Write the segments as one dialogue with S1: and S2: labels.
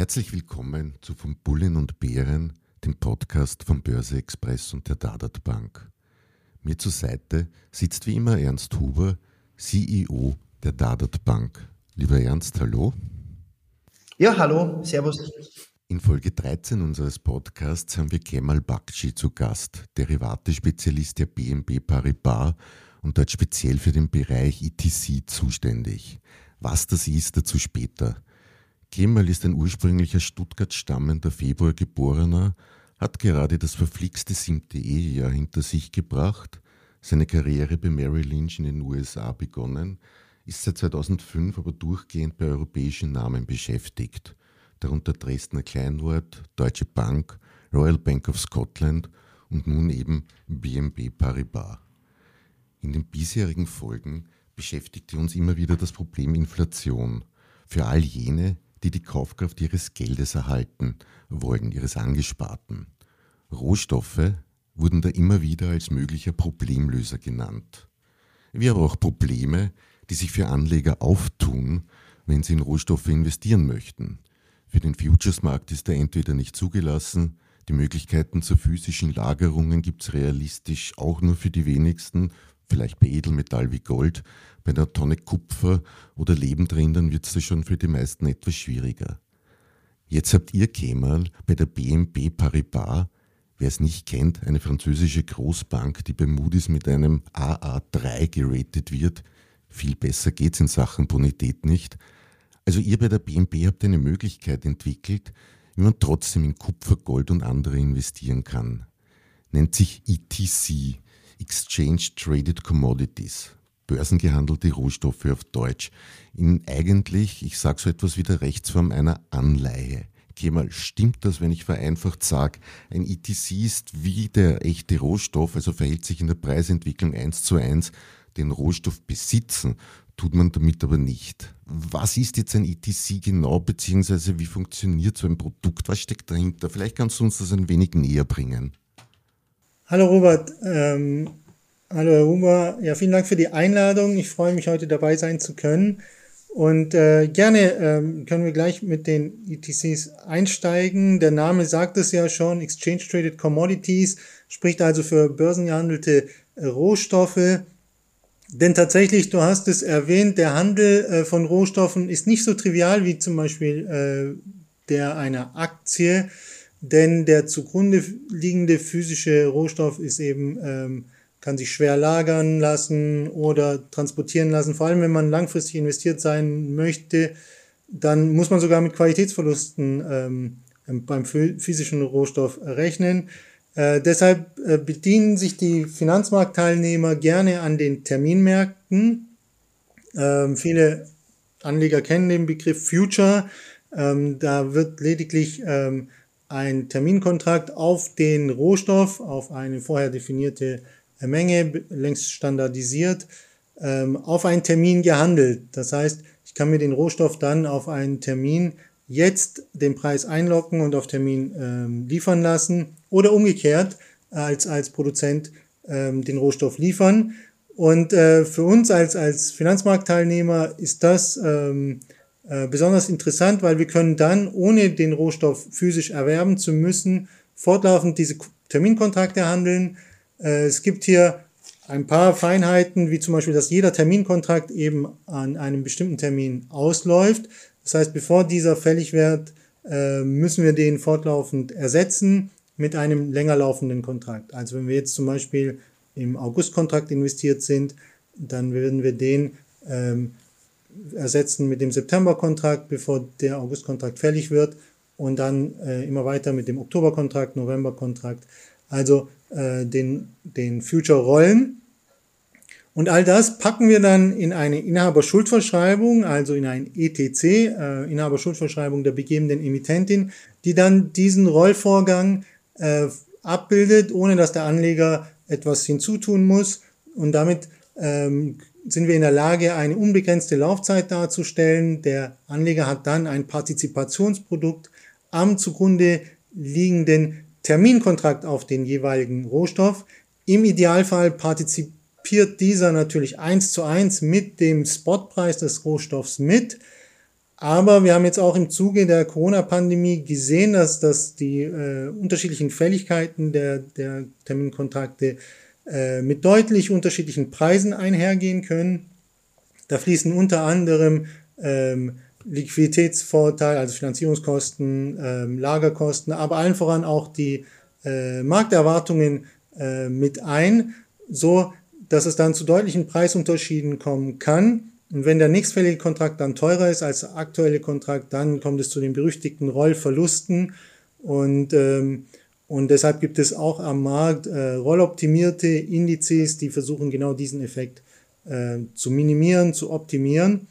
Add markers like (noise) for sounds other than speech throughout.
S1: Herzlich willkommen zu Von Bullen und Bären, dem Podcast vom Börse Express und der Dadat Bank. Mir zur Seite sitzt wie immer Ernst Huber, CEO der Dadat Bank. Lieber Ernst, hallo.
S2: Ja, hallo, servus.
S1: In Folge 13 unseres Podcasts haben wir Kemal Bakci zu Gast, Derivate-Spezialist der BNB Paribas und dort speziell für den Bereich ETC zuständig. Was das ist, dazu später. Kemal ist ein ursprünglicher Stuttgart stammender Februargeborener, hat gerade das verflixte siebte Ehejahr hinter sich gebracht, seine Karriere bei Merrill Lynch in den USA begonnen ist seit 2005 aber durchgehend bei europäischen Namen beschäftigt, darunter Dresdner Kleinwort, Deutsche Bank, Royal Bank of Scotland und nun eben BNB Paribas. In den bisherigen Folgen beschäftigte uns immer wieder das Problem Inflation für all jene, die die Kaufkraft ihres Geldes erhalten wollen, ihres Angesparten. Rohstoffe wurden da immer wieder als möglicher Problemlöser genannt. Wie aber auch Probleme, die sich für Anleger auftun, wenn sie in Rohstoffe investieren möchten. Für den Futures-Markt ist er entweder nicht zugelassen, die Möglichkeiten zur physischen Lagerungen gibt es realistisch auch nur für die wenigsten, vielleicht bei Edelmetall wie Gold, bei einer Tonne Kupfer oder Lebendrindern wird es schon für die meisten etwas schwieriger. Jetzt habt ihr Kemal bei der BNB Paribas, wer es nicht kennt, eine französische Großbank, die bei Moody's mit einem AA3 geratet wird, viel besser geht es in Sachen Bonität nicht. Also ihr bei der BNB habt eine Möglichkeit entwickelt, wie man trotzdem in Kupfer, Gold und andere investieren kann. Nennt sich ETC, Exchange Traded Commodities, börsengehandelte Rohstoffe auf Deutsch. In eigentlich, ich sage so etwas wie der Rechtsform einer Anleihe. Okay, mal, stimmt das, wenn ich vereinfacht sage, ein ETC ist wie der echte Rohstoff, also verhält sich in der Preisentwicklung eins zu eins den Rohstoff besitzen, tut man damit aber nicht. Was ist jetzt ein ETC genau, beziehungsweise wie funktioniert so ein Produkt? Was steckt dahinter? Vielleicht kannst du uns das ein wenig näher bringen.
S2: Hallo Robert, ähm, hallo Herr Huber, ja vielen Dank für die Einladung. Ich freue mich heute dabei sein zu können. Und äh, gerne ähm, können wir gleich mit den ETCs einsteigen. Der Name sagt es ja schon, Exchange Traded Commodities, spricht also für börsengehandelte äh, Rohstoffe. Denn tatsächlich, du hast es erwähnt, der Handel äh, von Rohstoffen ist nicht so trivial wie zum Beispiel äh, der einer Aktie, denn der zugrunde liegende physische Rohstoff ist eben, ähm, kann sich schwer lagern lassen oder transportieren lassen. Vor allem, wenn man langfristig investiert sein möchte, dann muss man sogar mit Qualitätsverlusten ähm, beim physischen Rohstoff rechnen. Äh, deshalb äh, bedienen sich die Finanzmarktteilnehmer gerne an den Terminmärkten. Ähm, viele Anleger kennen den Begriff Future. Ähm, da wird lediglich ähm, ein Terminkontrakt auf den Rohstoff, auf eine vorher definierte Menge, längst standardisiert, ähm, auf einen Termin gehandelt. Das heißt, ich kann mir den Rohstoff dann auf einen Termin jetzt den Preis einlocken und auf Termin ähm, liefern lassen oder umgekehrt als, als Produzent ähm, den Rohstoff liefern. Und äh, für uns als, als Finanzmarktteilnehmer ist das ähm, äh, besonders interessant, weil wir können dann, ohne den Rohstoff physisch erwerben zu müssen, fortlaufend diese Terminkontrakte handeln. Äh, es gibt hier ein paar Feinheiten, wie zum Beispiel, dass jeder Terminkontrakt eben an einem bestimmten Termin ausläuft. Das heißt, bevor dieser fällig wird, äh, müssen wir den fortlaufend ersetzen mit einem länger laufenden Kontrakt. Also wenn wir jetzt zum Beispiel im August-Kontrakt investiert sind, dann würden wir den ähm, ersetzen mit dem September-Kontrakt, bevor der August-Kontrakt fällig wird und dann äh, immer weiter mit dem Oktober-Kontrakt, November-Kontrakt, also äh, den, den Future-Rollen. Und all das packen wir dann in eine Inhaberschuldverschreibung, also in ein ETC, äh, Inhaberschuldverschreibung der begebenden Emittentin, die dann diesen Rollvorgang äh, abbildet, ohne dass der Anleger etwas hinzutun muss. Und damit ähm, sind wir in der Lage, eine unbegrenzte Laufzeit darzustellen. Der Anleger hat dann ein Partizipationsprodukt am zugrunde liegenden Terminkontrakt auf den jeweiligen Rohstoff. Im Idealfall partizipiert dieser natürlich eins zu eins mit dem Spotpreis des Rohstoffs mit. Aber wir haben jetzt auch im Zuge der Corona-Pandemie gesehen, dass, dass die äh, unterschiedlichen Fälligkeiten der, der Terminkontrakte äh, mit deutlich unterschiedlichen Preisen einhergehen können. Da fließen unter anderem ähm, Liquiditätsvorteil, also Finanzierungskosten, ähm, Lagerkosten, aber allen voran auch die äh, Markterwartungen äh, mit ein, so dass es dann zu deutlichen Preisunterschieden kommen kann. Und wenn der nächstfällige Kontrakt dann teurer ist als der aktuelle Kontrakt, dann kommt es zu den berüchtigten Rollverlusten. Und, ähm, und deshalb gibt es auch am Markt äh, rolloptimierte Indizes, die versuchen genau diesen Effekt äh, zu minimieren, zu optimieren.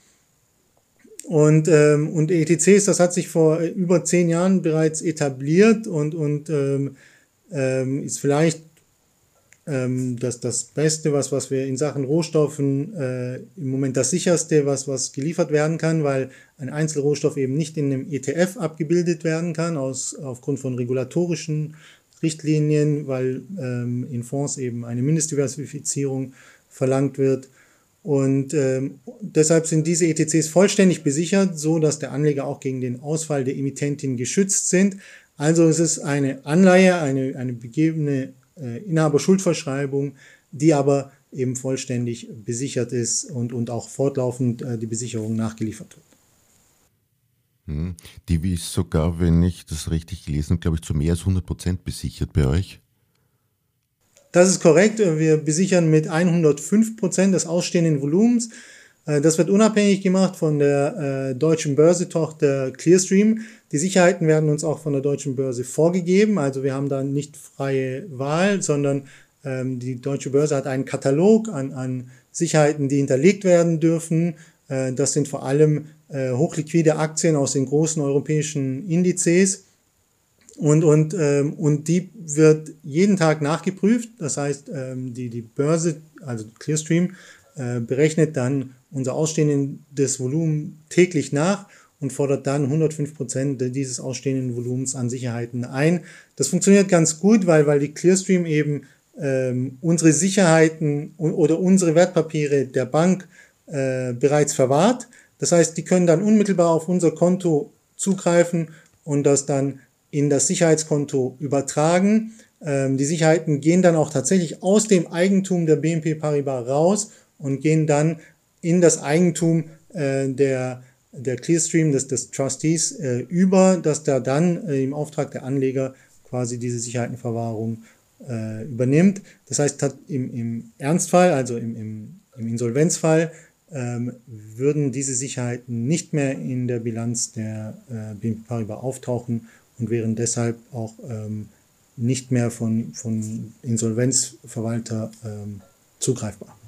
S2: Und, ähm, und ETCs, das hat sich vor über zehn Jahren bereits etabliert und, und ähm, ähm, ist vielleicht ähm, das, das Beste, was, was wir in Sachen Rohstoffen äh, im Moment das sicherste, was, was geliefert werden kann, weil ein Einzelrohstoff eben nicht in einem ETF abgebildet werden kann, aus, aufgrund von regulatorischen Richtlinien, weil ähm, in Fonds eben eine Mindestdiversifizierung verlangt wird. Und ähm, deshalb sind diese ETCs vollständig besichert, so dass der Anleger auch gegen den Ausfall der Emittentin geschützt sind. Also es ist eine Anleihe, eine, eine begebene Inhaberschuldverschreibung, die aber eben vollständig besichert ist und, und auch fortlaufend äh, die Besicherung nachgeliefert wird.
S1: Hm. Die ist sogar, wenn ich das richtig gelesen habe, glaube ich, zu mehr als 100 Prozent besichert bei euch.
S2: Das ist korrekt. Wir besichern mit 105 Prozent des ausstehenden Volumens. Äh, das wird unabhängig gemacht von der äh, deutschen Börsetochter Clearstream. Die Sicherheiten werden uns auch von der deutschen Börse vorgegeben. Also wir haben da nicht freie Wahl, sondern ähm, die deutsche Börse hat einen Katalog an, an Sicherheiten, die hinterlegt werden dürfen. Äh, das sind vor allem äh, hochliquide Aktien aus den großen europäischen Indizes. Und, und, ähm, und die wird jeden Tag nachgeprüft. Das heißt, ähm, die, die Börse, also Clearstream, äh, berechnet dann unser ausstehendes Volumen täglich nach und fordert dann 105 Prozent dieses ausstehenden Volumens an Sicherheiten ein. Das funktioniert ganz gut, weil, weil die Clearstream eben ähm, unsere Sicherheiten oder unsere Wertpapiere der Bank äh, bereits verwahrt. Das heißt, die können dann unmittelbar auf unser Konto zugreifen und das dann in das Sicherheitskonto übertragen. Ähm, die Sicherheiten gehen dann auch tatsächlich aus dem Eigentum der BNP Paribas raus und gehen dann in das Eigentum äh, der der Clearstream des, des Trustees äh, über, dass der dann äh, im Auftrag der Anleger quasi diese Sicherheitenverwahrung äh, übernimmt. Das heißt, im, im Ernstfall, also im, im, im Insolvenzfall, ähm, würden diese Sicherheiten nicht mehr in der Bilanz der äh, BNP Paribas auftauchen und wären deshalb auch ähm, nicht mehr von, von Insolvenzverwalter ähm, zugreifbar.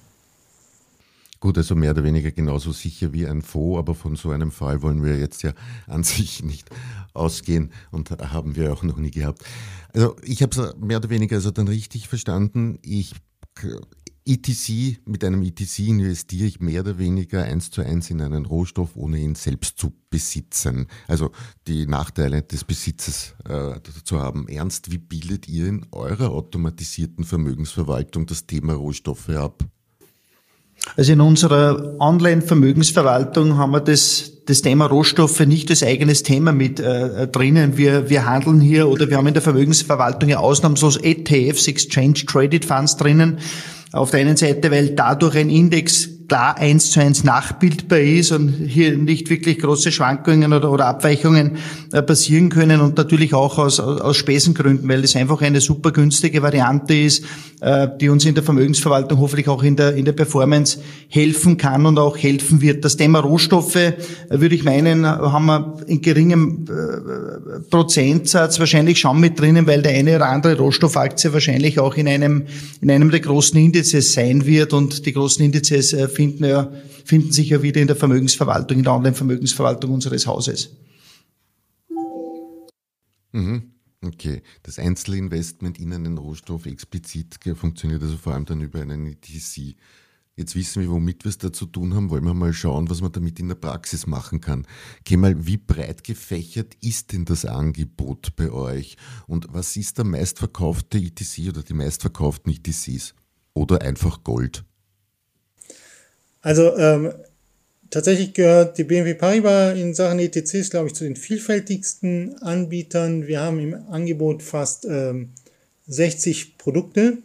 S1: Gut, also mehr oder weniger genauso sicher wie ein Fonds, aber von so einem Fall wollen wir jetzt ja an sich nicht ausgehen und haben wir auch noch nie gehabt. Also ich habe es mehr oder weniger also dann richtig verstanden. Ich ETC, mit einem ETC investiere ich mehr oder weniger eins zu eins in einen Rohstoff, ohne ihn selbst zu besitzen. Also die Nachteile des Besitzes äh, zu haben. Ernst, wie bildet ihr in eurer automatisierten Vermögensverwaltung das Thema Rohstoffe ab?
S3: Also in unserer Online-Vermögensverwaltung haben wir das, das Thema Rohstoffe nicht als eigenes Thema mit äh, drinnen. Wir, wir handeln hier oder wir haben in der Vermögensverwaltung ja ausnahmslos ETFs, Exchange Traded Funds drinnen. Auf der einen Seite, weil dadurch ein Index da eins zu eins nachbildbar ist und hier nicht wirklich große Schwankungen oder, oder Abweichungen äh, passieren können und natürlich auch aus, aus Spesengründen, weil es einfach eine super günstige Variante ist, äh, die uns in der Vermögensverwaltung hoffentlich auch in der, in der Performance helfen kann und auch helfen wird. Das Thema Rohstoffe, äh, würde ich meinen, haben wir in geringem Prozentsatz wahrscheinlich schon mit drinnen, weil der eine oder andere Rohstoffaktie wahrscheinlich auch in einem, in einem der großen Indizes sein wird und die großen Indizes finden, ja, finden sich ja wieder in der Vermögensverwaltung, in der Online-Vermögensverwaltung unseres Hauses.
S1: Mhm. Okay, das Einzelinvestment in einen Rohstoff explizit funktioniert also vor allem dann über einen ETC. Jetzt wissen wir, womit wir es da zu tun haben. Wollen wir mal schauen, was man damit in der Praxis machen kann. mal, wie breit gefächert ist denn das Angebot bei euch? Und was ist der meistverkaufte ETC oder die meistverkauften ETCs? Oder einfach Gold?
S2: Also ähm, tatsächlich gehört die BNP Paribas in Sachen ETCs, glaube ich, zu den vielfältigsten Anbietern. Wir haben im Angebot fast ähm, 60 Produkte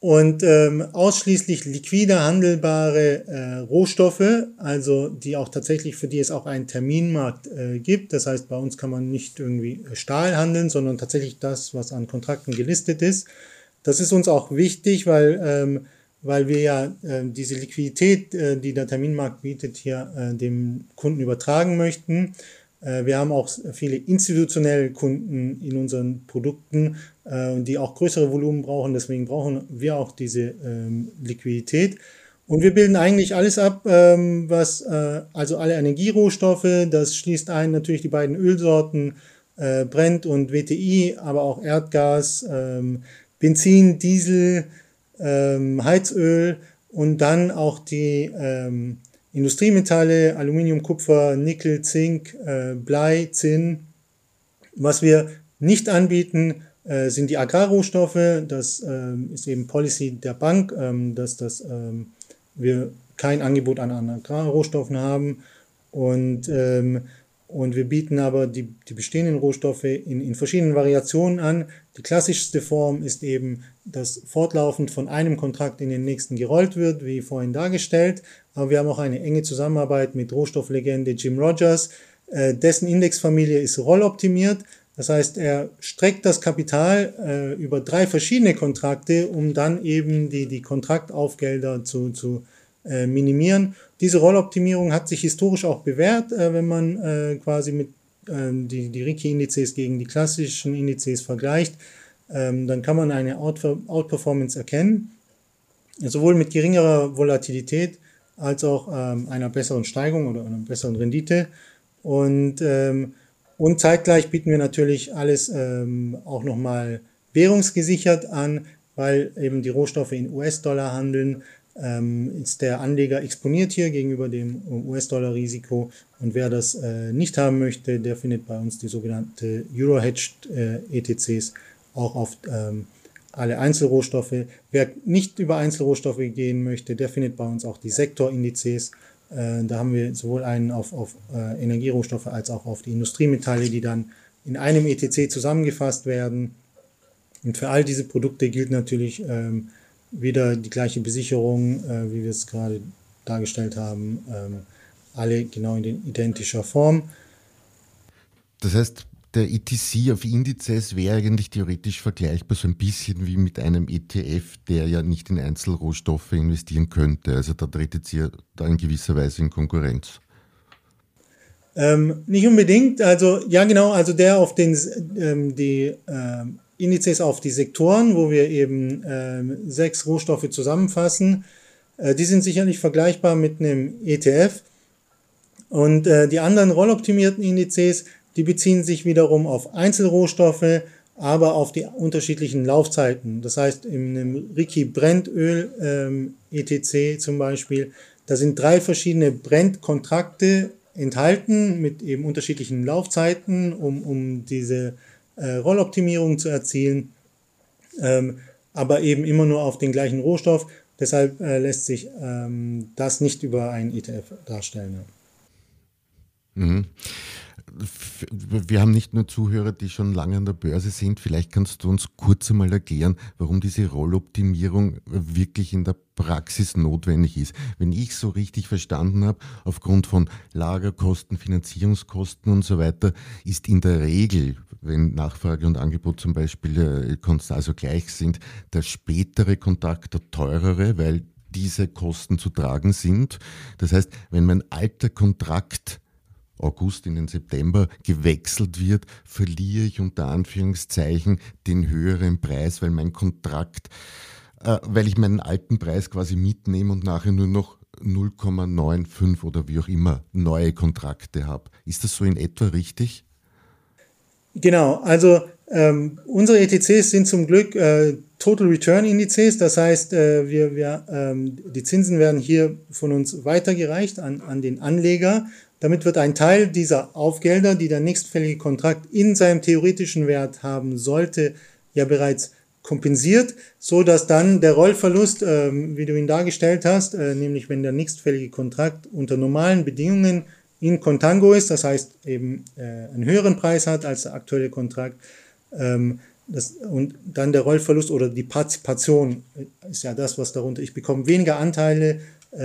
S2: und ähm, ausschließlich liquide handelbare äh, Rohstoffe, also die auch tatsächlich für die es auch einen Terminmarkt äh, gibt. Das heißt, bei uns kann man nicht irgendwie Stahl handeln, sondern tatsächlich das, was an Kontrakten gelistet ist. Das ist uns auch wichtig, weil ähm, weil wir ja äh, diese Liquidität, äh, die der Terminmarkt bietet, hier äh, dem Kunden übertragen möchten. Äh, wir haben auch viele institutionelle Kunden in unseren Produkten, äh, die auch größere Volumen brauchen. Deswegen brauchen wir auch diese ähm, Liquidität. Und wir bilden eigentlich alles ab, ähm, was, äh, also alle Energierohstoffe, das schließt ein natürlich die beiden Ölsorten, Brent und WTI, aber auch Erdgas, ähm, Benzin, Diesel, ähm, Heizöl und dann auch die ähm, Industriemetalle, Aluminium, Kupfer, Nickel, Zink, äh, Blei, Zinn. Was wir nicht anbieten, äh, sind die Agrarrohstoffe. Das ähm, ist eben Policy der Bank, ähm, dass das, ähm, wir kein Angebot an Agrarrohstoffen haben. Und ähm, und wir bieten aber die, die bestehenden Rohstoffe in, in verschiedenen Variationen an. Die klassischste Form ist eben, dass fortlaufend von einem Kontrakt in den nächsten gerollt wird, wie vorhin dargestellt. Aber wir haben auch eine enge Zusammenarbeit mit Rohstofflegende Jim Rogers. Äh, dessen Indexfamilie ist rolloptimiert. Das heißt, er streckt das Kapital äh, über drei verschiedene Kontrakte, um dann eben die, die Kontraktaufgelder zu, zu äh, minimieren. Diese Rolloptimierung hat sich historisch auch bewährt, äh, wenn man äh, quasi mit ähm, die, die Ricci-Indizes gegen die klassischen Indizes vergleicht. Ähm, dann kann man eine Outperformance erkennen, sowohl mit geringerer Volatilität als auch ähm, einer besseren Steigung oder einer besseren Rendite. Und, ähm, und zeitgleich bieten wir natürlich alles ähm, auch nochmal währungsgesichert an, weil eben die Rohstoffe in US-Dollar handeln ist der Anleger exponiert hier gegenüber dem US-Dollar-Risiko und wer das äh, nicht haben möchte, der findet bei uns die sogenannte Euro-Hedged äh, ETCs auch auf ähm, alle Einzelrohstoffe. Wer nicht über Einzelrohstoffe gehen möchte, der findet bei uns auch die Sektorindizes. Äh, da haben wir sowohl einen auf, auf Energierohstoffe als auch auf die Industriemetalle, die dann in einem ETC zusammengefasst werden. Und für all diese Produkte gilt natürlich ähm, wieder die gleiche Besicherung, äh, wie wir es gerade dargestellt haben, ähm, alle genau in identischer Form.
S1: Das heißt, der ETC auf Indizes wäre eigentlich theoretisch vergleichbar so ein bisschen wie mit einem ETF, der ja nicht in Einzelrohstoffe investieren könnte. Also da tretet ihr da in gewisser Weise in Konkurrenz.
S2: Ähm, nicht unbedingt. Also ja, genau. Also der auf den ähm, die ähm, Indizes auf die Sektoren, wo wir eben äh, sechs Rohstoffe zusammenfassen. Äh, die sind sicherlich vergleichbar mit einem ETF. Und äh, die anderen rolloptimierten Indizes, die beziehen sich wiederum auf Einzelrohstoffe, aber auf die unterschiedlichen Laufzeiten. Das heißt, in einem Ricky Brennöl ähm, ETC zum Beispiel, da sind drei verschiedene Brennkontrakte enthalten mit eben unterschiedlichen Laufzeiten, um, um diese äh, Rolloptimierung zu erzielen, ähm, aber eben immer nur auf den gleichen Rohstoff. Deshalb äh, lässt sich ähm, das nicht über einen ETF darstellen.
S1: Mhm. Wir haben nicht nur Zuhörer, die schon lange an der Börse sind. Vielleicht kannst du uns kurz einmal erklären, warum diese Rolloptimierung wirklich in der Praxis notwendig ist. Wenn ich so richtig verstanden habe, aufgrund von Lagerkosten, Finanzierungskosten und so weiter, ist in der Regel, wenn Nachfrage und Angebot zum Beispiel äh, also gleich sind, der spätere Kontakt der teurere, weil diese Kosten zu tragen sind. Das heißt, wenn mein alter Kontrakt August in den September gewechselt wird, verliere ich unter Anführungszeichen den höheren Preis, weil mein Kontrakt, äh, weil ich meinen alten Preis quasi mitnehme und nachher nur noch 0,95 oder wie auch immer neue Kontrakte habe. Ist das so in etwa richtig?
S2: Genau, also ähm, unsere ETCs sind zum Glück äh, Total Return Indizes, das heißt, äh, wir, wir, ähm, die Zinsen werden hier von uns weitergereicht an, an den Anleger. Damit wird ein Teil dieser Aufgelder, die der nächstfällige Kontrakt in seinem theoretischen Wert haben sollte, ja bereits kompensiert, so dass dann der Rollverlust, ähm, wie du ihn dargestellt hast, äh, nämlich wenn der nächstfällige Kontrakt unter normalen Bedingungen in Contango ist, das heißt eben äh, einen höheren Preis hat als der aktuelle Kontrakt, ähm, das, und dann der Rollverlust oder die Partizipation ist ja das, was darunter. Ich bekomme weniger Anteile äh,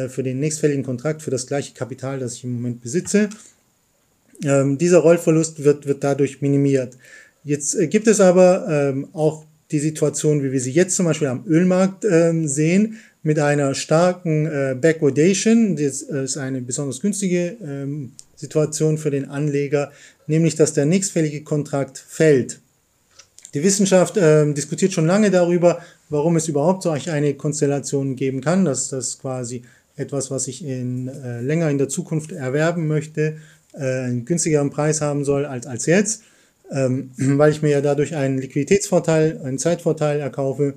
S2: für den nächstfälligen Kontrakt für das gleiche Kapital, das ich im Moment besitze. Ähm, dieser Rollverlust wird, wird dadurch minimiert. Jetzt äh, gibt es aber ähm, auch die Situation, wie wir sie jetzt zum Beispiel am Ölmarkt ähm, sehen, mit einer starken äh, Backwardation. Das äh, ist eine besonders günstige ähm, Situation für den Anleger, nämlich dass der nächstfällige Kontrakt fällt. Die Wissenschaft äh, diskutiert schon lange darüber, warum es überhaupt so eine Konstellation geben kann, dass das quasi etwas, was ich in, äh, länger in der Zukunft erwerben möchte, äh, einen günstigeren Preis haben soll als, als jetzt, ähm, (clears throat) weil ich mir ja dadurch einen Liquiditätsvorteil, einen Zeitvorteil erkaufe.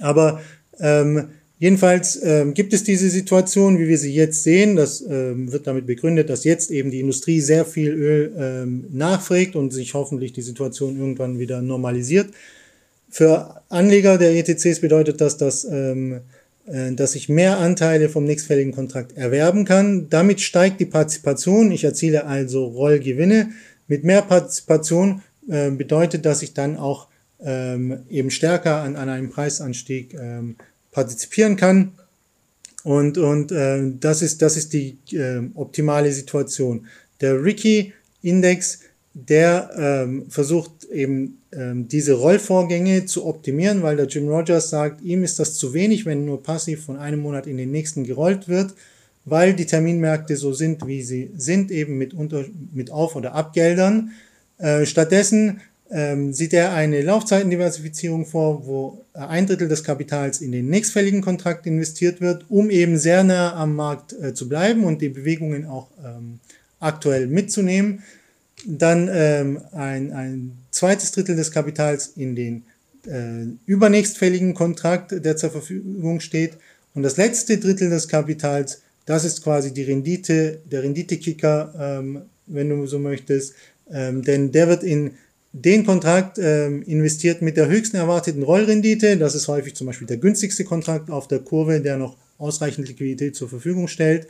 S2: Aber ähm, Jedenfalls ähm, gibt es diese Situation, wie wir sie jetzt sehen. Das ähm, wird damit begründet, dass jetzt eben die Industrie sehr viel Öl ähm, nachfragt und sich hoffentlich die Situation irgendwann wieder normalisiert. Für Anleger der ETCs bedeutet das, dass, ähm, äh, dass ich mehr Anteile vom nächstfälligen Kontrakt erwerben kann. Damit steigt die Partizipation. Ich erziele also Rollgewinne. Mit mehr Partizipation äh, bedeutet, dass ich dann auch ähm, eben stärker an, an einem Preisanstieg ähm, partizipieren kann. Und, und äh, das, ist, das ist die äh, optimale Situation. Der Ricky-Index, der ähm, versucht eben diese Rollvorgänge zu optimieren, weil der Jim Rogers sagt, ihm ist das zu wenig, wenn nur passiv von einem Monat in den nächsten gerollt wird, weil die Terminmärkte so sind, wie sie sind, eben mit, unter, mit Auf- oder Abgeldern. Äh, stattdessen ähm, sieht er eine Laufzeitendiversifizierung vor, wo ein Drittel des Kapitals in den nächstfälligen Kontrakt investiert wird, um eben sehr nah am Markt äh, zu bleiben und die Bewegungen auch ähm, aktuell mitzunehmen. Dann ähm, ein, ein zweites Drittel des Kapitals in den äh, übernächstfälligen Kontrakt, der zur Verfügung steht. Und das letzte Drittel des Kapitals, das ist quasi die Rendite, der Renditekicker, ähm, wenn du so möchtest, ähm, denn der wird in den Kontrakt ähm, investiert mit der höchsten erwarteten Rollrendite. Das ist häufig zum Beispiel der günstigste Kontrakt auf der Kurve, der noch ausreichend Liquidität zur Verfügung stellt.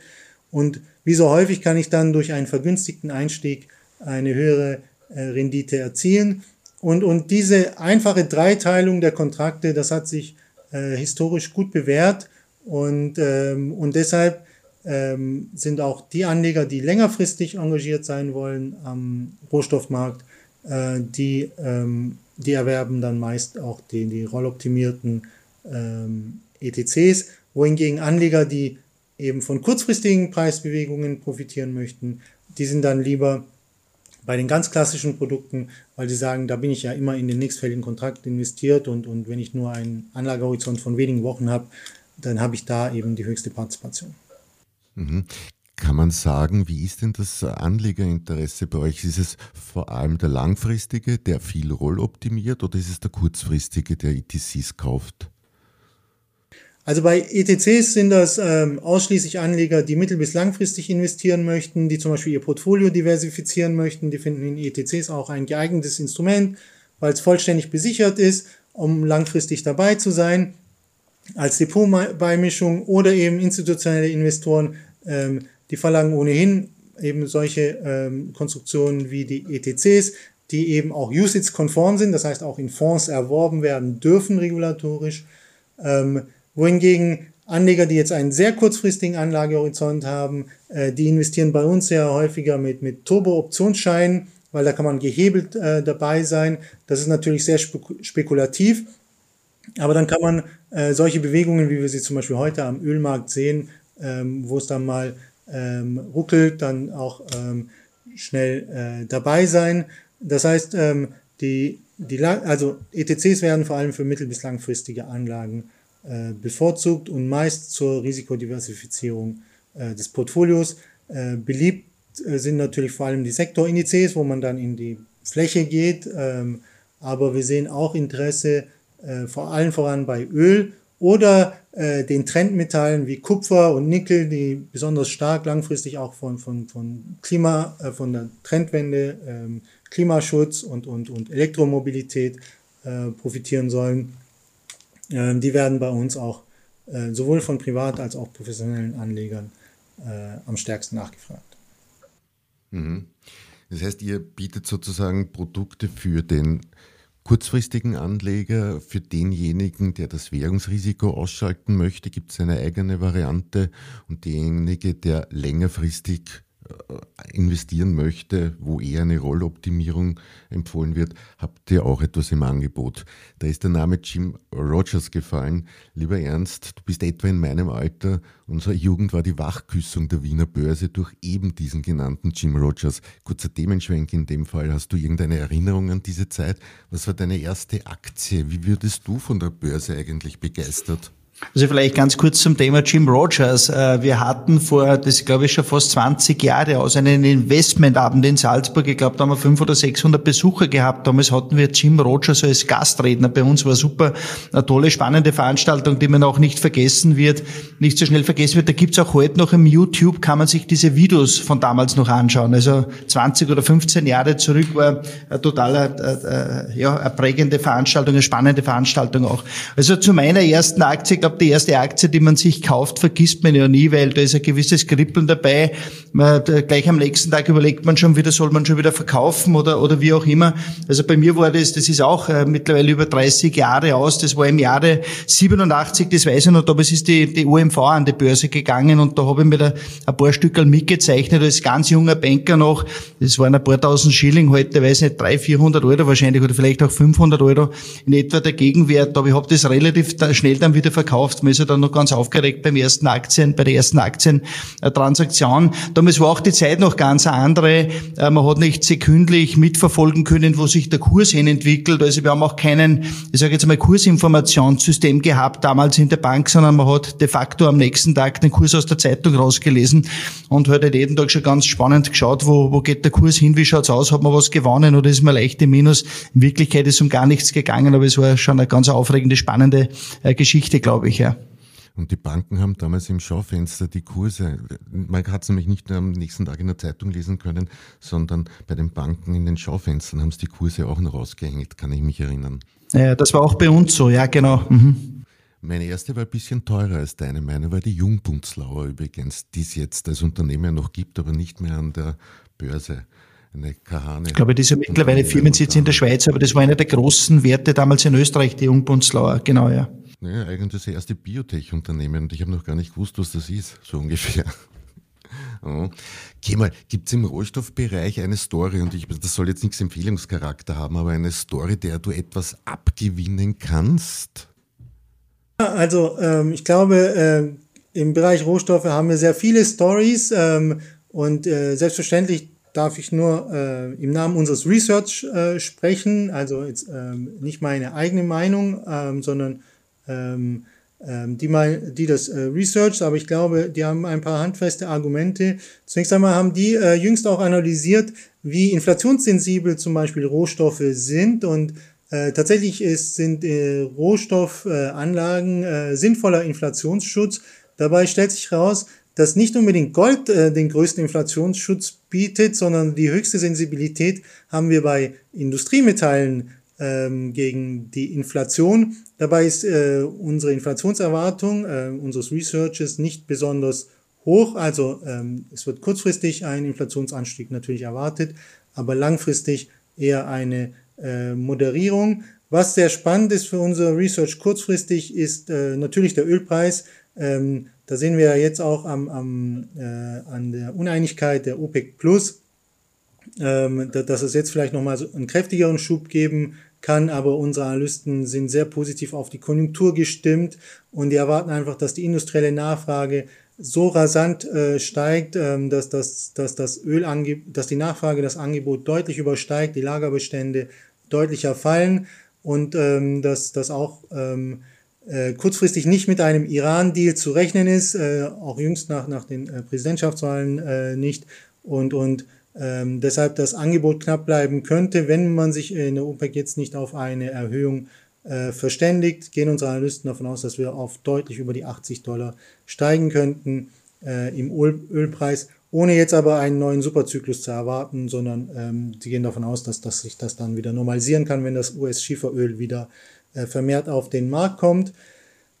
S2: Und wie so häufig kann ich dann durch einen vergünstigten Einstieg eine höhere Rendite erzielen. Und, und diese einfache Dreiteilung der Kontrakte, das hat sich äh, historisch gut bewährt. Und, ähm, und deshalb ähm, sind auch die Anleger, die längerfristig engagiert sein wollen am Rohstoffmarkt, äh, die, ähm, die erwerben dann meist auch die, die rolloptimierten ähm, ETCs, wohingegen Anleger, die eben von kurzfristigen Preisbewegungen profitieren möchten, die sind dann lieber bei den ganz klassischen Produkten, weil sie sagen, da bin ich ja immer in den nächstfälligen Kontrakt investiert und, und wenn ich nur einen Anlagehorizont von wenigen Wochen habe, dann habe ich da eben die höchste Partizipation.
S1: Mhm. Kann man sagen, wie ist denn das Anlegerinteresse bei euch? Ist es vor allem der langfristige, der viel Roll optimiert, oder ist es der kurzfristige, der ETCs kauft?
S2: Also bei ETCs sind das ähm, ausschließlich Anleger, die mittel- bis langfristig investieren möchten, die zum Beispiel ihr Portfolio diversifizieren möchten. Die finden in ETCs auch ein geeignetes Instrument, weil es vollständig besichert ist, um langfristig dabei zu sein. Als Depotbeimischung oder eben institutionelle Investoren ähm, die verlangen ohnehin eben solche ähm, Konstruktionen wie die ETCs, die eben auch USITS-konform sind, das heißt auch in Fonds erworben werden dürfen regulatorisch. Ähm, wohingegen Anleger, die jetzt einen sehr kurzfristigen Anlagehorizont haben, äh, die investieren bei uns sehr häufiger mit, mit Turbo-Optionsscheinen, weil da kann man gehebelt äh, dabei sein. Das ist natürlich sehr spekulativ, aber dann kann man äh, solche Bewegungen, wie wir sie zum Beispiel heute am Ölmarkt sehen, ähm, wo es dann mal ähm, ruckelt, dann auch ähm, schnell äh, dabei sein. Das heißt, ähm, die, die, also ETCs werden vor allem für mittel- bis langfristige Anlagen bevorzugt und meist zur Risikodiversifizierung äh, des Portfolios. Äh, beliebt äh, sind natürlich vor allem die Sektorindizes, wo man dann in die Fläche geht, ähm, aber wir sehen auch Interesse äh, vor allem voran bei Öl oder äh, den Trendmetallen wie Kupfer und Nickel, die besonders stark langfristig auch von, von, von Klima, äh, von der Trendwende, ähm, Klimaschutz und, und, und Elektromobilität äh, profitieren sollen. Ähm, die werden bei uns auch äh, sowohl von privat als auch professionellen Anlegern äh, am stärksten nachgefragt.
S1: Mhm. Das heißt, ihr bietet sozusagen Produkte für den kurzfristigen Anleger, für denjenigen, der das Währungsrisiko ausschalten möchte, gibt es eine eigene Variante und derjenige, der längerfristig investieren möchte, wo eher eine Rolloptimierung empfohlen wird, habt ihr auch etwas im Angebot. Da ist der Name Jim Rogers gefallen. Lieber Ernst, du bist etwa in meinem Alter. Unsere Jugend war die Wachküssung der Wiener Börse durch eben diesen genannten Jim Rogers. Kurzer Themenschwenk in dem Fall. Hast du irgendeine Erinnerung an diese Zeit? Was war deine erste Aktie? Wie würdest du von der Börse eigentlich begeistert?
S3: Also vielleicht ganz kurz zum Thema Jim Rogers. Äh, wir hatten vor, das glaube ich schon fast 20 Jahre aus, einen Investmentabend in Salzburg. Ich glaube, da haben wir 500 oder 600 Besucher gehabt. Damals hatten wir Jim Rogers als Gastredner bei uns. War super, eine tolle, spannende Veranstaltung, die man auch nicht vergessen wird, nicht so schnell vergessen wird. Da gibt's auch heute noch im YouTube, kann man sich diese Videos von damals noch anschauen. Also 20 oder 15 Jahre zurück war eine total, äh, äh, ja, eine prägende Veranstaltung, eine spannende Veranstaltung auch. Also zu meiner ersten Aktie, glaube die erste Aktie, die man sich kauft, vergisst man ja nie, weil da ist ein gewisses Kribbeln dabei. Man, gleich am nächsten Tag überlegt man schon wieder, soll man schon wieder verkaufen oder, oder wie auch immer. Also bei mir war das, das ist auch äh, mittlerweile über 30 Jahre aus. Das war im Jahre 87, das weiß ich noch, damals ist die, die UMV an die Börse gegangen und da habe ich mir da ein paar Stückel mitgezeichnet als ganz junger Banker noch. Das waren ein paar tausend Schilling heute, weiß nicht, 300, 400 Euro wahrscheinlich oder vielleicht auch 500 Euro in etwa der Gegenwert. Aber ich habe das relativ schnell dann wieder verkauft gekauft. Man ist ja dann noch ganz aufgeregt beim ersten Aktien, bei der ersten Aktientransaktion. Damals war auch die Zeit noch ganz andere. Äh, man hat nicht sekündlich mitverfolgen können, wo sich der Kurs hin entwickelt. Also wir haben auch keinen, ich sage jetzt mal, Kursinformationssystem gehabt damals in der Bank, sondern man hat de facto am nächsten Tag den Kurs aus der Zeitung rausgelesen und hat halt jeden Tag schon ganz spannend geschaut, wo, wo geht der Kurs hin, wie schaut's aus, hat man was gewonnen oder ist man leicht im Minus. In Wirklichkeit ist um gar nichts gegangen, aber es war schon eine ganz aufregende, spannende äh, Geschichte, glaube ich ich, ja.
S1: Und die Banken haben damals im Schaufenster die Kurse, man hat es nämlich nicht nur am nächsten Tag in der Zeitung lesen können, sondern bei den Banken in den Schaufenstern haben sie die Kurse auch noch rausgehängt, kann ich mich erinnern.
S3: Ja, das war auch bei uns so, ja, genau. Mhm.
S1: Meine erste war ein bisschen teurer als deine. Meine war die Jungbundslauer übrigens, die es jetzt als Unternehmen noch gibt, aber nicht mehr an der Börse.
S3: Eine Kahane. Ich glaube, diese mittlerweile Firmensitz in der Schweiz, aber das war einer der großen Werte damals in Österreich, die Jungbundslauer, genau, ja.
S1: Naja, eigentlich das erste Biotech-Unternehmen und ich habe noch gar nicht gewusst, was das ist, so ungefähr. (laughs) Okay, mal, gibt es im Rohstoffbereich eine Story, und ich, das soll jetzt nichts Empfehlungscharakter haben, aber eine Story, der du etwas abgewinnen kannst?
S2: Also, ähm, ich glaube, äh, im Bereich Rohstoffe haben wir sehr viele Stories ähm, und äh, selbstverständlich darf ich nur äh, im Namen unseres Research äh, sprechen, also jetzt ähm, nicht meine eigene Meinung, ähm, sondern ähm, ähm, die, mal, die das äh, researcht, aber ich glaube, die haben ein paar handfeste Argumente. Zunächst einmal haben die äh, jüngst auch analysiert, wie inflationssensibel zum Beispiel Rohstoffe sind und äh, tatsächlich ist, sind äh, Rohstoffanlagen äh, sinnvoller Inflationsschutz. Dabei stellt sich heraus, dass nicht unbedingt Gold äh, den größten Inflationsschutz bietet, sondern die höchste Sensibilität haben wir bei Industriemetallen ähm, gegen die Inflation. Dabei ist äh, unsere Inflationserwartung äh, unseres Researches nicht besonders hoch. Also ähm, es wird kurzfristig ein Inflationsanstieg natürlich erwartet, aber langfristig eher eine äh, Moderierung. Was sehr spannend ist für unser Research kurzfristig, ist äh, natürlich der Ölpreis. Ähm, da sehen wir jetzt auch am, am, äh, an der Uneinigkeit der OPEC Plus, ähm, dass es jetzt vielleicht nochmal so einen kräftigeren Schub geben kann, aber unsere Analysten sind sehr positiv auf die Konjunktur gestimmt und die erwarten einfach, dass die industrielle Nachfrage so rasant äh, steigt, ähm, dass, dass, dass, das Ölangebot, dass die Nachfrage das Angebot deutlich übersteigt, die Lagerbestände deutlicher fallen und ähm, dass, dass auch ähm, äh, kurzfristig nicht mit einem Iran-Deal zu rechnen ist, äh, auch jüngst nach, nach den äh, Präsidentschaftswahlen äh, nicht und, und ähm, deshalb das Angebot knapp bleiben könnte, wenn man sich in der OPEC jetzt nicht auf eine Erhöhung äh, verständigt, gehen unsere Analysten davon aus, dass wir auf deutlich über die 80 Dollar steigen könnten äh, im Öl Ölpreis, ohne jetzt aber einen neuen Superzyklus zu erwarten, sondern ähm, sie gehen davon aus, dass, dass sich das dann wieder normalisieren kann, wenn das US-Schieferöl wieder äh, vermehrt auf den Markt kommt.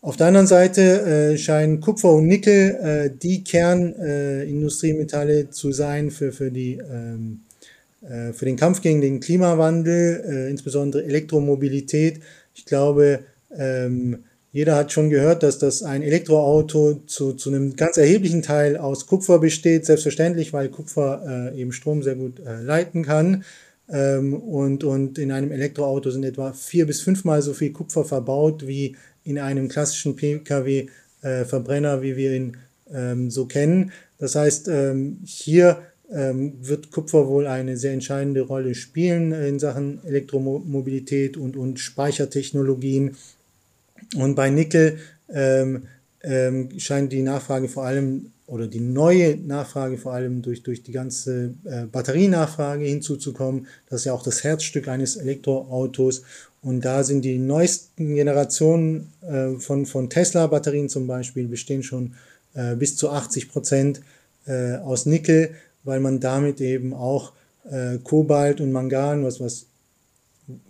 S2: Auf der anderen Seite äh, scheinen Kupfer und Nickel äh, die Kernindustriemetalle äh, zu sein für, für, die, ähm, äh, für den Kampf gegen den Klimawandel, äh, insbesondere Elektromobilität. Ich glaube, ähm, jeder hat schon gehört, dass das ein Elektroauto zu, zu einem ganz erheblichen Teil aus Kupfer besteht, selbstverständlich, weil Kupfer äh, eben Strom sehr gut leiten kann. Ähm, und, und in einem Elektroauto sind etwa vier bis fünfmal so viel Kupfer verbaut wie in einem klassischen Pkw-Verbrenner, äh, wie wir ihn ähm, so kennen. Das heißt, ähm, hier wird Kupfer wohl eine sehr entscheidende Rolle spielen in Sachen Elektromobilität und, und Speichertechnologien. Und bei Nickel ähm, ähm, scheint die Nachfrage vor allem oder die neue Nachfrage vor allem durch, durch die ganze äh, Batterienachfrage hinzuzukommen. Das ist ja auch das Herzstück eines Elektroautos. Und da sind die neuesten Generationen äh, von, von Tesla-Batterien zum Beispiel bestehen schon äh, bis zu 80 Prozent äh, aus Nickel, weil man damit eben auch äh, Kobalt und Mangan, was, was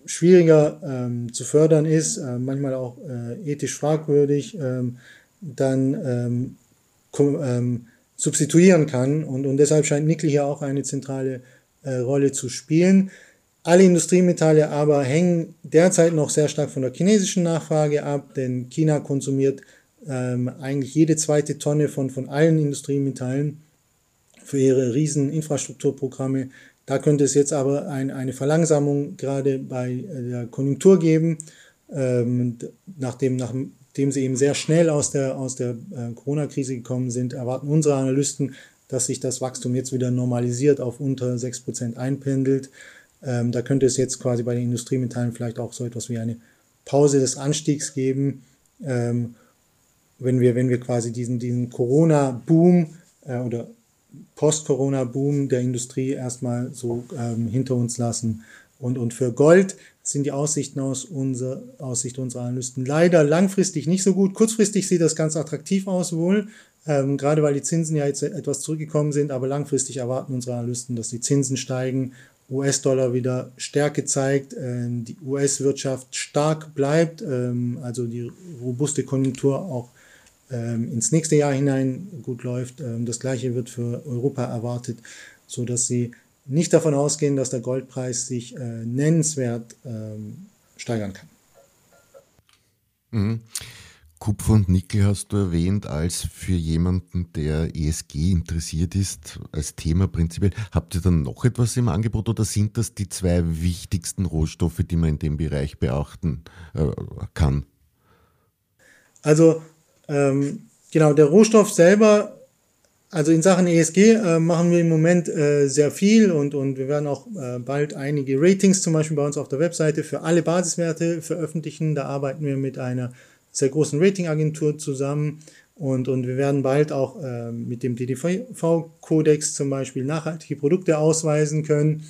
S2: schwieriger ähm, zu fördern ist, äh, manchmal auch ethisch fragwürdig, ähm, dann ähm, ähm, substituieren kann. Und, und deshalb scheint Nickel hier auch eine zentrale äh, Rolle zu spielen. Alle Industriemetalle aber hängen derzeit noch sehr stark von der chinesischen Nachfrage ab, denn China konsumiert ähm, eigentlich jede zweite Tonne von, von allen Industriemetallen für ihre riesen Infrastrukturprogramme. Da könnte es jetzt aber ein, eine Verlangsamung gerade bei äh, der Konjunktur geben, ähm, nachdem, nach, dem sie eben sehr schnell aus der, aus der äh, Corona-Krise gekommen sind, erwarten unsere Analysten, dass sich das Wachstum jetzt wieder normalisiert auf unter 6% einpendelt. Ähm, da könnte es jetzt quasi bei den Industriemetallen vielleicht auch so etwas wie eine Pause des Anstiegs geben, ähm, wenn, wir, wenn wir quasi diesen, diesen Corona-Boom äh, oder Post-Corona-Boom der Industrie erstmal so ähm, hinter uns lassen. Und, und für Gold sind die Aussichten aus unserer Aussicht unserer Analysten leider langfristig nicht so gut. Kurzfristig sieht das ganz attraktiv aus wohl, ähm, gerade weil die Zinsen ja jetzt etwas zurückgekommen sind, aber langfristig erwarten unsere Analysten, dass die Zinsen steigen, US-Dollar wieder Stärke zeigt, äh, die US-Wirtschaft stark bleibt, ähm, also die robuste Konjunktur auch ähm, ins nächste Jahr hinein gut läuft. Ähm, das gleiche wird für Europa erwartet, so dass sie nicht davon ausgehen, dass der Goldpreis sich äh, nennenswert ähm, steigern kann.
S1: Mhm. Kupfer und Nickel hast du erwähnt als für jemanden, der ESG interessiert ist, als Thema prinzipiell. Habt ihr dann noch etwas im Angebot oder sind das die zwei wichtigsten Rohstoffe, die man in dem Bereich beachten äh, kann?
S2: Also ähm, genau, der Rohstoff selber also in Sachen ESG äh, machen wir im Moment äh, sehr viel und, und wir werden auch äh, bald einige Ratings zum Beispiel bei uns auf der Webseite für alle Basiswerte veröffentlichen. Da arbeiten wir mit einer sehr großen Ratingagentur zusammen und, und wir werden bald auch äh, mit dem DDV-Kodex zum Beispiel nachhaltige Produkte ausweisen können.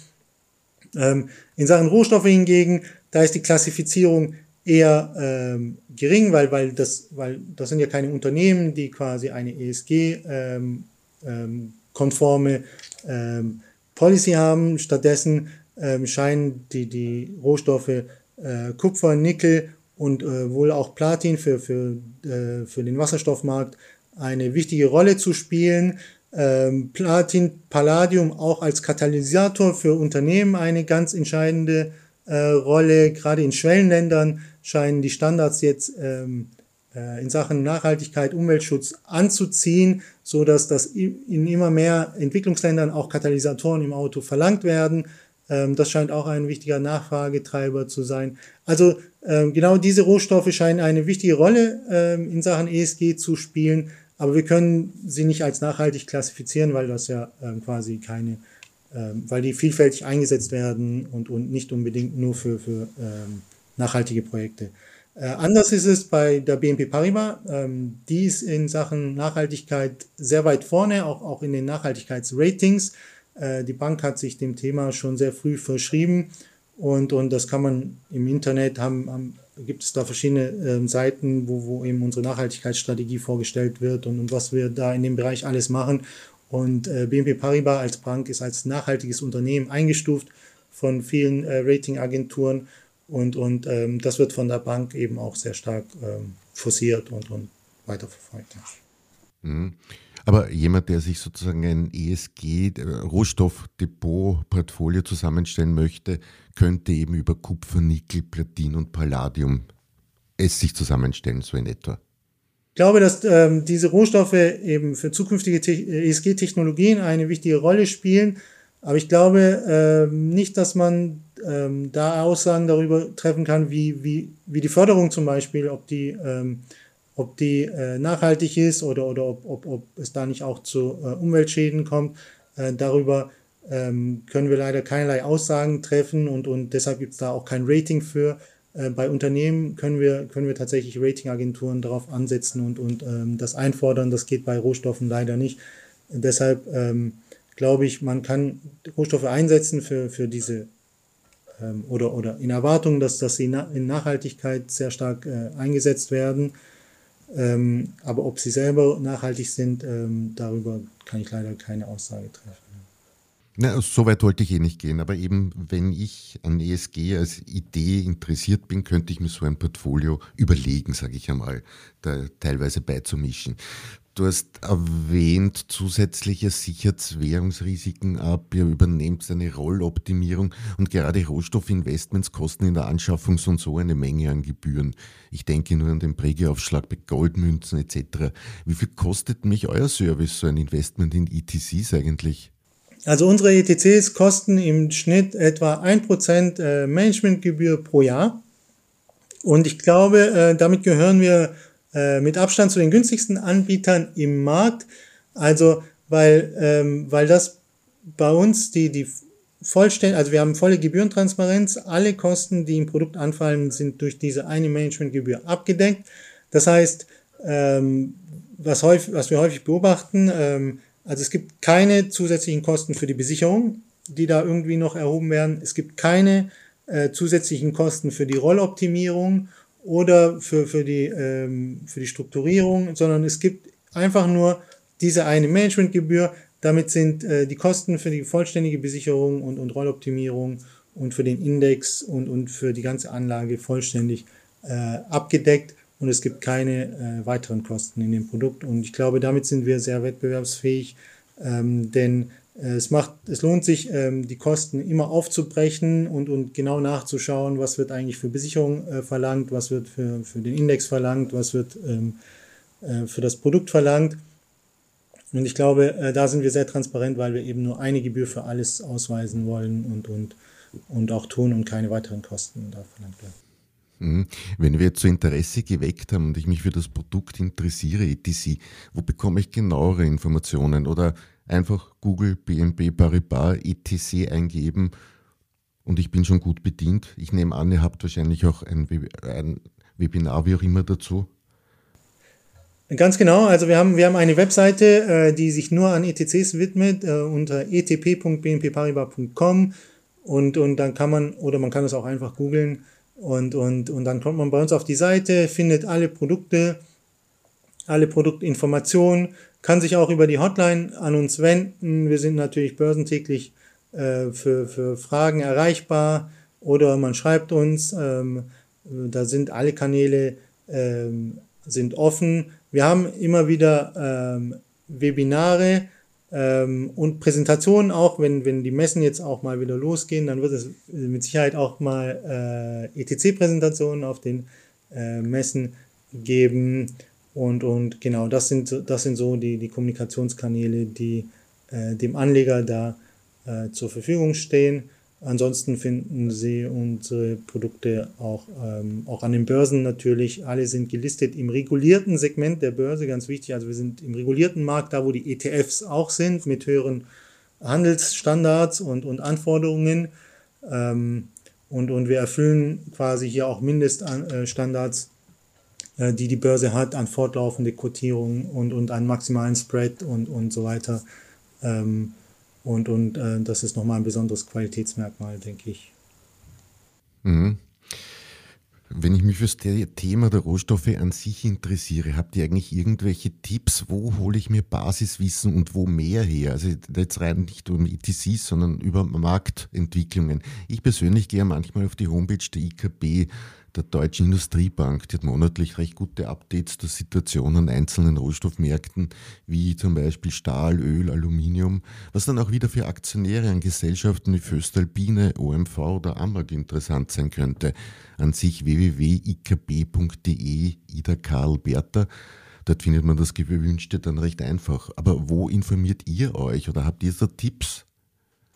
S2: Ähm, in Sachen Rohstoffe hingegen, da ist die Klassifizierung eher ähm, gering, weil, weil, das, weil das sind ja keine Unternehmen, die quasi eine ESG ähm, ähm, konforme ähm, Policy haben. Stattdessen ähm, scheinen die, die Rohstoffe äh, Kupfer, Nickel und äh, wohl auch Platin für, für, äh, für den Wasserstoffmarkt eine wichtige Rolle zu spielen. Ähm, Platin, Palladium auch als Katalysator für Unternehmen eine ganz entscheidende äh, Rolle. Gerade in Schwellenländern scheinen die Standards jetzt ähm, äh, in Sachen Nachhaltigkeit, Umweltschutz anzuziehen, so dass das in immer mehr Entwicklungsländern auch Katalysatoren im Auto verlangt werden. Ähm, das scheint auch ein wichtiger Nachfragetreiber zu sein. Also ähm, genau diese Rohstoffe scheinen eine wichtige Rolle ähm, in Sachen ESG zu spielen, aber wir können sie nicht als nachhaltig klassifizieren, weil das ja quasi keine, weil die vielfältig eingesetzt werden und, nicht unbedingt nur für, für nachhaltige Projekte. Äh, anders ist es bei der BNP Paribas. Ähm, die ist in Sachen Nachhaltigkeit sehr weit vorne, auch, auch in den Nachhaltigkeitsratings. Äh, die Bank hat sich dem Thema schon sehr früh verschrieben und, und das kann man im Internet haben, haben gibt es da verschiedene äh, Seiten, wo, wo eben unsere Nachhaltigkeitsstrategie vorgestellt wird und, und was wir da in dem Bereich alles machen. Und äh, BNP Paribas als Bank ist als nachhaltiges Unternehmen eingestuft von vielen äh, Ratingagenturen und, und ähm, das wird von der Bank eben auch sehr stark ähm, forciert und, und weiterverfolgt.
S1: Mhm. Aber jemand, der sich sozusagen ein ESG-Rohstoffdepot-Portfolio zusammenstellen möchte, könnte eben über Kupfer, Nickel, Platin und Palladium es sich zusammenstellen, so in etwa.
S2: Ich glaube, dass ähm, diese Rohstoffe eben für zukünftige ESG-Technologien eine wichtige Rolle spielen. Aber ich glaube ähm, nicht, dass man ähm, da Aussagen darüber treffen kann, wie, wie, wie die Förderung zum Beispiel, ob die, ähm, ob die äh, nachhaltig ist oder, oder ob, ob, ob es da nicht auch zu äh, Umweltschäden kommt. Äh, darüber ähm, können wir leider keinerlei Aussagen treffen und, und deshalb gibt es da auch kein Rating für. Äh, bei Unternehmen können wir, können wir tatsächlich Ratingagenturen darauf ansetzen und, und ähm, das einfordern. Das geht bei Rohstoffen leider nicht. deshalb ähm, glaube ich, man kann Rohstoffe einsetzen für, für diese ähm, oder, oder in Erwartung, dass, dass sie na, in Nachhaltigkeit sehr stark äh, eingesetzt werden. Ähm, aber ob sie selber nachhaltig sind, ähm, darüber kann ich leider keine Aussage treffen.
S1: Na, so weit wollte ich eh nicht gehen, aber eben, wenn ich an ESG als Idee interessiert bin, könnte ich mir so ein Portfolio überlegen, sage ich einmal, da teilweise beizumischen. Du hast erwähnt, zusätzliche Sicherheitswährungsrisiken ab, ihr übernehmt eine Rolloptimierung und gerade Rohstoffinvestments kosten in der Anschaffung so und so eine Menge an Gebühren. Ich denke nur an den Prägeaufschlag bei Goldmünzen etc. Wie viel kostet mich euer Service, so ein Investment in ETCs eigentlich?
S2: Also unsere ETCs kosten im Schnitt etwa 1% äh, Managementgebühr pro Jahr. Und ich glaube, äh, damit gehören wir äh, mit Abstand zu den günstigsten Anbietern im Markt. Also, weil, ähm, weil das bei uns die, die vollständig, also wir haben volle Gebührentransparenz. Alle Kosten, die im Produkt anfallen, sind durch diese eine Managementgebühr abgedeckt. Das heißt, ähm, was, häufig, was wir häufig beobachten, ähm, also es gibt keine zusätzlichen Kosten für die Besicherung, die da irgendwie noch erhoben werden. Es gibt keine äh, zusätzlichen Kosten für die Rolloptimierung oder für, für, die, ähm, für die Strukturierung, sondern es gibt einfach nur diese eine Managementgebühr. Damit sind äh, die Kosten für die vollständige Besicherung und, und Rolloptimierung und für den Index und, und für die ganze Anlage vollständig äh, abgedeckt und es gibt keine äh, weiteren Kosten in dem Produkt. Und ich glaube, damit sind wir sehr wettbewerbsfähig, ähm, denn es macht, es lohnt sich, ähm, die Kosten immer aufzubrechen und, und genau nachzuschauen, was wird eigentlich für Besicherung äh, verlangt, was wird für, für den Index verlangt, was wird ähm, äh, für das Produkt verlangt. Und ich glaube, äh, da sind wir sehr transparent, weil wir eben nur eine Gebühr für alles ausweisen wollen und, und, und auch tun und keine weiteren Kosten da verlangt werden.
S1: Mhm. Wenn wir so Interesse geweckt haben und ich mich für das Produkt interessiere, etc., wo bekomme ich genauere Informationen? Oder einfach Google BNB Paribas etc. eingeben und ich bin schon gut bedient. Ich nehme an, ihr habt wahrscheinlich auch ein, ein Webinar, wie auch immer dazu.
S2: Ganz genau, also wir haben, wir haben eine Webseite, äh, die sich nur an ETCs widmet, äh, unter etp.bnpparibas.com und, und dann kann man, oder man kann es auch einfach googeln und, und, und dann kommt man bei uns auf die Seite, findet alle Produkte, alle Produktinformationen, kann sich auch über die Hotline an uns wenden. Wir sind natürlich börsentäglich äh, für, für Fragen erreichbar oder man schreibt uns. Ähm, da sind alle Kanäle ähm, sind offen. Wir haben immer wieder ähm, Webinare ähm, und Präsentationen auch, wenn, wenn die Messen jetzt auch mal wieder losgehen, dann wird es mit Sicherheit auch mal äh, ETC-Präsentationen auf den äh, Messen geben. Und, und genau, das sind, das sind so die, die Kommunikationskanäle, die äh, dem Anleger da äh, zur Verfügung stehen. Ansonsten finden Sie unsere Produkte auch, ähm, auch an den Börsen natürlich. Alle sind gelistet im regulierten Segment der Börse, ganz wichtig. Also wir sind im regulierten Markt, da wo die ETFs auch sind, mit höheren Handelsstandards und, und Anforderungen. Ähm, und, und wir erfüllen quasi hier auch Mindeststandards, äh, die die Börse hat, an fortlaufende Quotierungen und, und einen maximalen Spread und, und so weiter. Ähm, und, und äh, das ist nochmal ein besonderes Qualitätsmerkmal, denke ich.
S1: Mhm. Wenn ich mich für das Thema der Rohstoffe an sich interessiere, habt ihr eigentlich irgendwelche Tipps, wo hole ich mir Basiswissen und wo mehr her? Also jetzt rein nicht um ETCs, sondern über Marktentwicklungen. Ich persönlich gehe manchmal auf die Homepage der IKB der Deutschen Industriebank, die hat monatlich recht gute Updates der Situation an einzelnen Rohstoffmärkten, wie zum Beispiel Stahl, Öl, Aluminium, was dann auch wieder für Aktionäre an Gesellschaften wie Föstalpine, OMV oder Amag interessant sein könnte. An sich www.ikb.de, Ida Karl Bertha. Dort findet man das Gewünschte dann recht einfach. Aber wo informiert ihr euch oder habt ihr so Tipps?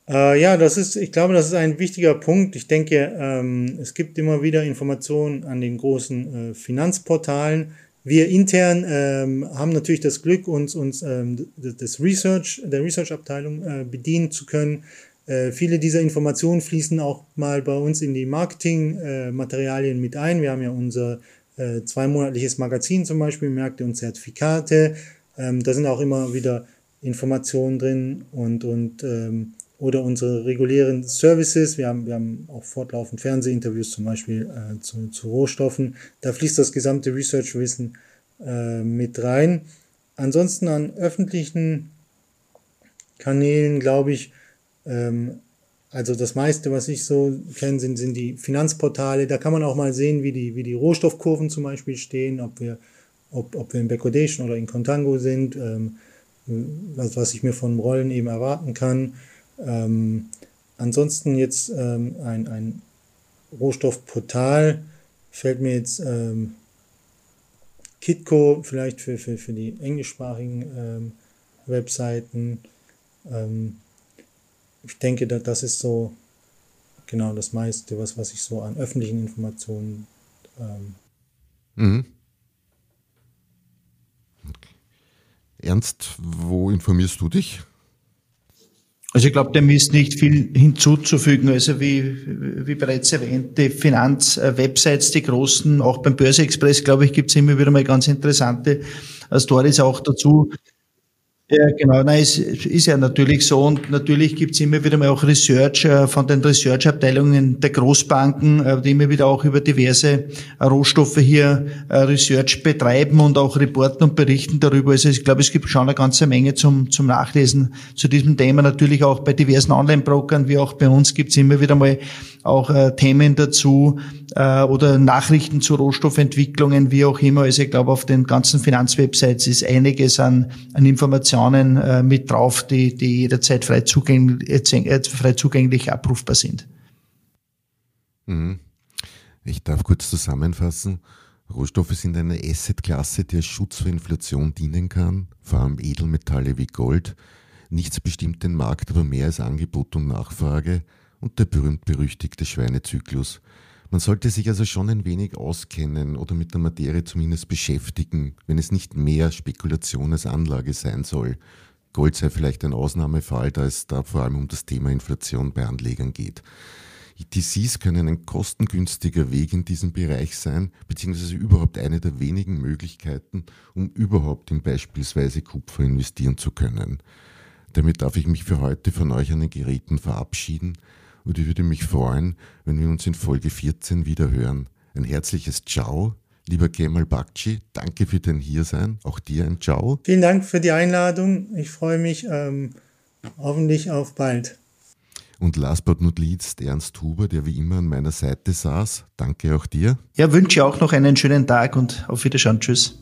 S2: Äh, ja, das ist, ich glaube, das ist ein wichtiger Punkt. Ich denke, ähm, es gibt immer wieder Informationen an den großen äh, Finanzportalen. Wir intern ähm, haben natürlich das Glück, uns, uns ähm, das Research, der Research-Abteilung äh, bedienen zu können. Äh, viele dieser Informationen fließen auch mal bei uns in die Marketingmaterialien mit ein. Wir haben ja unser äh, zweimonatliches Magazin zum Beispiel, Märkte und Zertifikate. Ähm, da sind auch immer wieder Informationen drin und, und ähm, oder unsere regulären Services. Wir haben, wir haben auch fortlaufend Fernsehinterviews zum Beispiel äh, zu, zu Rohstoffen. Da fließt das gesamte Research-Wissen äh, mit rein. Ansonsten an öffentlichen Kanälen glaube ich, ähm, also das meiste, was ich so kenne, sind, sind die Finanzportale. Da kann man auch mal sehen, wie die, wie die Rohstoffkurven zum Beispiel stehen, ob wir, ob, ob wir in Backwardation oder in Contango sind, ähm, was, was ich mir von Rollen eben erwarten kann. Ähm, ansonsten jetzt ähm, ein, ein Rohstoffportal fällt mir jetzt ähm, Kitco vielleicht für, für, für die englischsprachigen ähm, Webseiten. Ähm, ich denke, dass das ist so genau das meiste, was, was ich so an öffentlichen Informationen. Ähm mhm.
S1: Ernst, wo informierst du dich?
S3: Also ich glaube, dem ist nicht viel hinzuzufügen. Also wie, wie bereits erwähnt, die Finanzwebsites, die großen, auch beim Börse Express, glaube ich, gibt es immer wieder mal ganz interessante Stories auch dazu. Ja, genau. Nein, es ist ja natürlich so und natürlich gibt es immer wieder mal auch Research äh, von den Research-Abteilungen der Großbanken, äh, die immer wieder auch über diverse äh, Rohstoffe hier Research betreiben und auch reporten und berichten darüber. Also ich glaube, es gibt schon eine ganze Menge zum, zum Nachlesen zu diesem Thema. Natürlich auch bei diversen Online-Brokern, wie auch bei uns, gibt es immer wieder mal auch äh, Themen dazu äh, oder Nachrichten zu Rohstoffentwicklungen, wie auch immer. Also ich glaube, auf den ganzen Finanzwebsites ist einiges an, an Informationen äh, mit drauf, die, die jederzeit frei zugänglich, äh, frei zugänglich abrufbar sind.
S1: Mhm. Ich darf kurz zusammenfassen. Rohstoffe sind eine Assetklasse, die als Schutz vor Inflation dienen kann, vor allem Edelmetalle wie Gold. Nichts bestimmt den Markt, aber mehr als Angebot und Nachfrage und der berühmt-berüchtigte Schweinezyklus. Man sollte sich also schon ein wenig auskennen oder mit der Materie zumindest beschäftigen, wenn es nicht mehr Spekulation als Anlage sein soll. Gold sei vielleicht ein Ausnahmefall, da es da vor allem um das Thema Inflation bei Anlegern geht. ETCs können ein kostengünstiger Weg in diesem Bereich sein, beziehungsweise überhaupt eine der wenigen Möglichkeiten, um überhaupt in beispielsweise Kupfer investieren zu können. Damit darf ich mich für heute von euch an den Geräten verabschieden und ich würde mich freuen, wenn wir uns in Folge 14 wieder hören. Ein herzliches Ciao, lieber Kemal Bakci, danke für dein Hiersein, auch dir ein Ciao.
S2: Vielen Dank für die Einladung, ich freue mich ähm, hoffentlich auf bald.
S1: Und last but not least Ernst Huber, der wie immer an meiner Seite saß. Danke auch dir.
S3: Ja, wünsche auch noch einen schönen Tag und auf Wiederschauen. Tschüss.